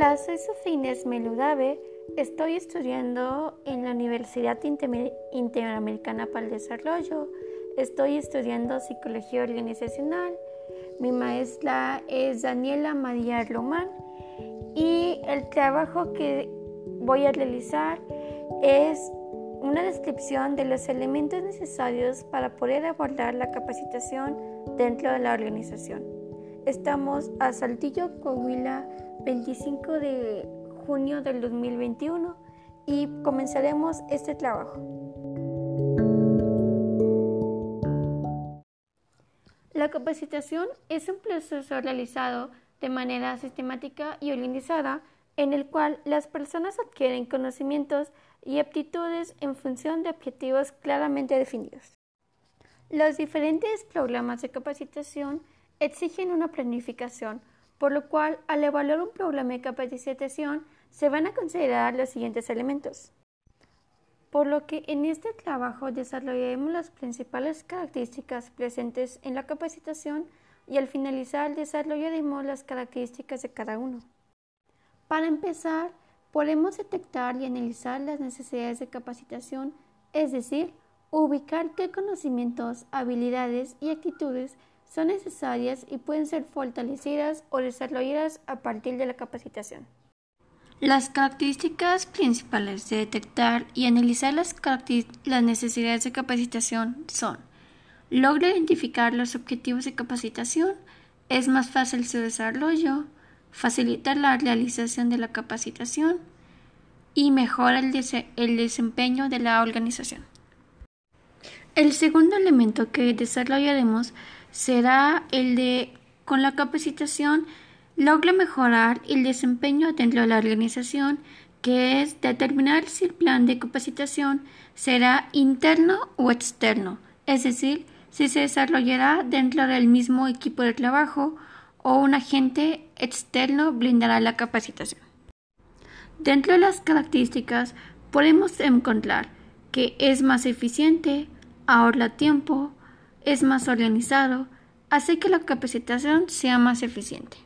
Hola, soy Sofines Meludave. Estoy estudiando en la Universidad Interamericana para el Desarrollo. Estoy estudiando psicología organizacional. Mi maestra es Daniela María Román y el trabajo que voy a realizar es una descripción de los elementos necesarios para poder abordar la capacitación dentro de la organización. Estamos a Saltillo, Coahuila, 25 de junio del 2021 y comenzaremos este trabajo. La capacitación es un proceso realizado de manera sistemática y organizada en el cual las personas adquieren conocimientos y aptitudes en función de objetivos claramente definidos. Los diferentes programas de capacitación exigen una planificación por lo cual al evaluar un problema de capacitación se van a considerar los siguientes elementos. Por lo que en este trabajo desarrollaremos las principales características presentes en la capacitación y al finalizar desarrollaremos las características de cada uno. Para empezar, podemos detectar y analizar las necesidades de capacitación, es decir, ubicar qué conocimientos, habilidades y actitudes son necesarias y pueden ser fortalecidas o desarrolladas a partir de la capacitación. Las características principales de detectar y analizar las, necesidades de capacitación son logra identificar los objetivos de capacitación, es más fácil su desarrollo, facilita la realización de la capacitación y mejora el desempeño de la organización. El segundo elemento que desarrollaremos será el de con la capacitación logra mejorar el desempeño dentro de la organización, que es determinar si el plan de capacitación será interno o externo, es decir, si se desarrollará dentro del mismo equipo de trabajo o un agente externo brindará la capacitación. Dentro de las características podemos encontrar que es más eficiente, ahorra tiempo, es más organizado, hace que la capacitación sea más eficiente.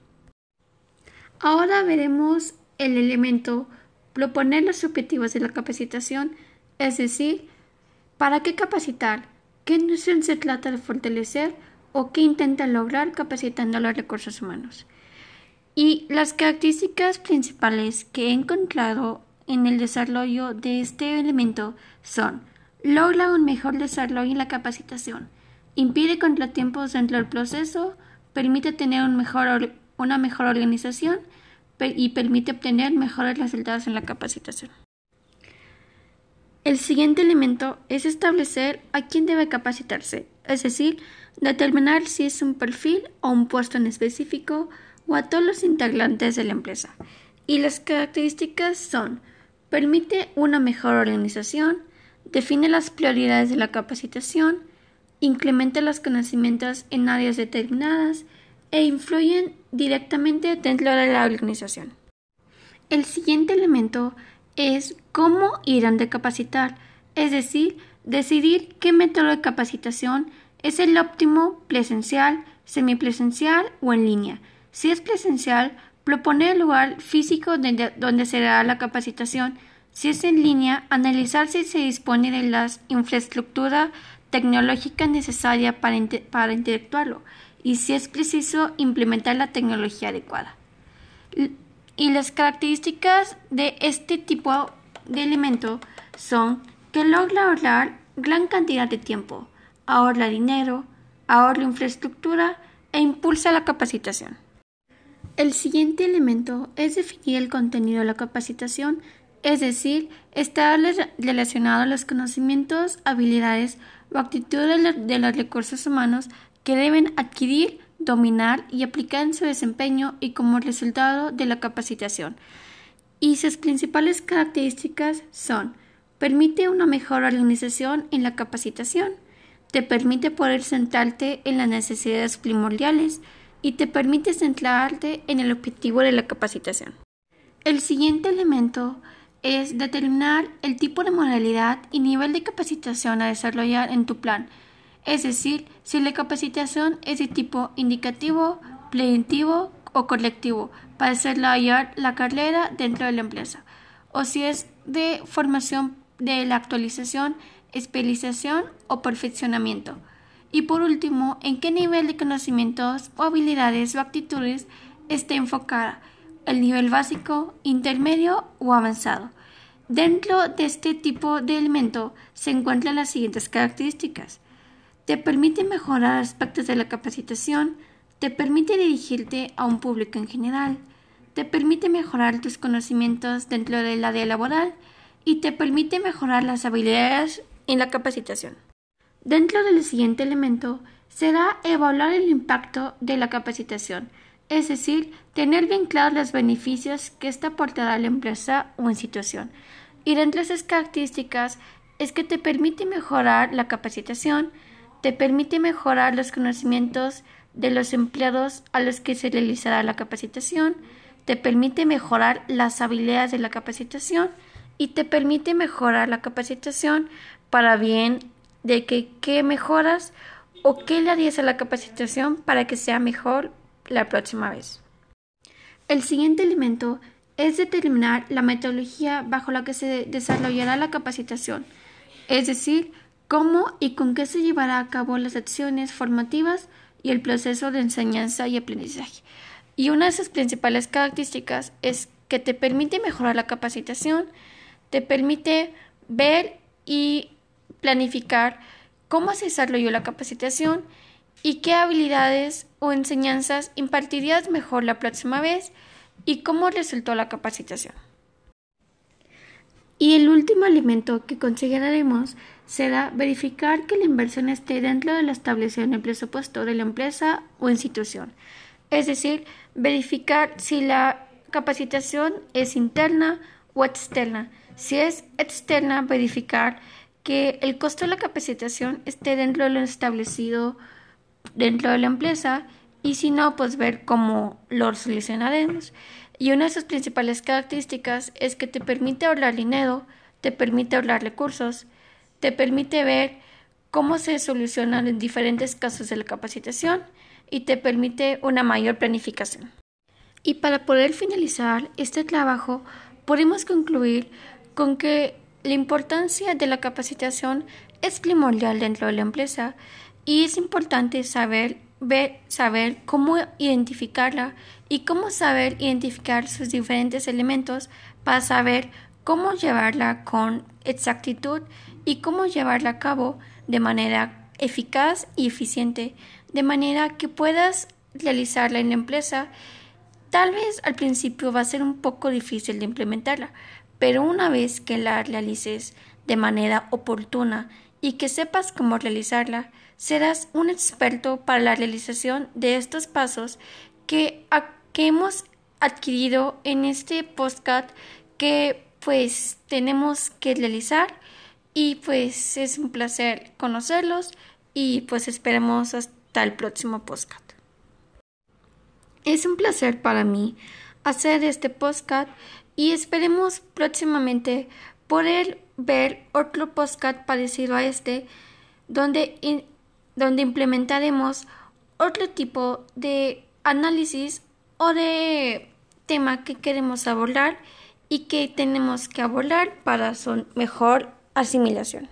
Ahora veremos el elemento proponer los objetivos de la capacitación, es decir, para qué capacitar, qué noción se trata de fortalecer o qué intenta lograr capacitando a los recursos humanos. Y las características principales que he encontrado en el desarrollo de este elemento son logra un mejor desarrollo en la capacitación, impide contratiempos dentro del proceso, permite tener una mejor organización y permite obtener mejores resultados en la capacitación. El siguiente elemento es establecer a quién debe capacitarse, es decir, determinar si es un perfil o un puesto en específico o a todos los integrantes de la empresa. Y las características son permite una mejor organización, define las prioridades de la capacitación, incrementa los conocimientos en áreas determinadas e influyen directamente dentro de la organización. El siguiente elemento es cómo irán de capacitar, es decir, decidir qué método de capacitación es el óptimo presencial, semipresencial o en línea. Si es presencial, proponer el lugar físico donde se dará la capacitación si es en línea, analizar si se dispone de la infraestructura tecnológica necesaria para, para interactuarlo y si es preciso implementar la tecnología adecuada. Y las características de este tipo de elemento son que logra ahorrar gran cantidad de tiempo, ahorra dinero, ahorra infraestructura e impulsa la capacitación. El siguiente elemento es definir el contenido de la capacitación es decir, está relacionado a los conocimientos, habilidades o actitudes de los recursos humanos que deben adquirir, dominar y aplicar en su desempeño y como resultado de la capacitación. Y sus principales características son permite una mejor organización en la capacitación, te permite poder centrarte en las necesidades primordiales y te permite centrarte en el objetivo de la capacitación. El siguiente elemento es determinar el tipo de modalidad y nivel de capacitación a desarrollar en tu plan, es decir, si la capacitación es de tipo indicativo, preventivo o colectivo para desarrollar la carrera dentro de la empresa, o si es de formación de la actualización, especialización o perfeccionamiento. Y por último, en qué nivel de conocimientos o habilidades o actitudes esté enfocada, el nivel básico, intermedio o avanzado. Dentro de este tipo de elemento se encuentran las siguientes características. Te permite mejorar aspectos de la capacitación, te permite dirigirte a un público en general, te permite mejorar tus conocimientos dentro del área laboral y te permite mejorar las habilidades en la capacitación. Dentro del siguiente elemento será evaluar el impacto de la capacitación, es decir, tener bien claros los beneficios que esta aportará a la empresa o institución. Y dentro de esas características es que te permite mejorar la capacitación, te permite mejorar los conocimientos de los empleados a los que se realizará la capacitación, te permite mejorar las habilidades de la capacitación y te permite mejorar la capacitación para bien de que qué mejoras o qué le harías a la capacitación para que sea mejor la próxima vez. El siguiente elemento es determinar la metodología bajo la que se desarrollará la capacitación, es decir, cómo y con qué se llevará a cabo las acciones formativas y el proceso de enseñanza y aprendizaje. Y una de sus principales características es que te permite mejorar la capacitación, te permite ver y planificar cómo se desarrolló la capacitación y qué habilidades o enseñanzas impartirías mejor la próxima vez y cómo resultó la capacitación. Y el último elemento que consideraremos será verificar que la inversión esté dentro de lo establecido en el presupuesto de la empresa o institución. Es decir, verificar si la capacitación es interna o externa. Si es externa, verificar que el costo de la capacitación esté dentro de lo establecido dentro de la empresa y si no, pues ver cómo lo solucionaremos. Y una de sus principales características es que te permite ahorrar dinero, te permite ahorrar recursos, te permite ver cómo se solucionan en diferentes casos de la capacitación y te permite una mayor planificación. Y para poder finalizar este trabajo, podemos concluir con que la importancia de la capacitación es primordial dentro de la empresa y es importante saber ver, saber cómo identificarla y cómo saber identificar sus diferentes elementos para saber cómo llevarla con exactitud y cómo llevarla a cabo de manera eficaz y eficiente, de manera que puedas realizarla en la empresa. Tal vez al principio va a ser un poco difícil de implementarla, pero una vez que la realices de manera oportuna y que sepas cómo realizarla, serás un experto para la realización de estos pasos que, que hemos adquirido en este podcast que pues tenemos que realizar y pues es un placer conocerlos y pues esperemos hasta el próximo podcast. Es un placer para mí hacer este podcast y esperemos próximamente poder ver otro podcast parecido a este donde, donde implementaremos otro tipo de análisis o de tema que queremos abordar y que tenemos que abordar para su mejor asimilación.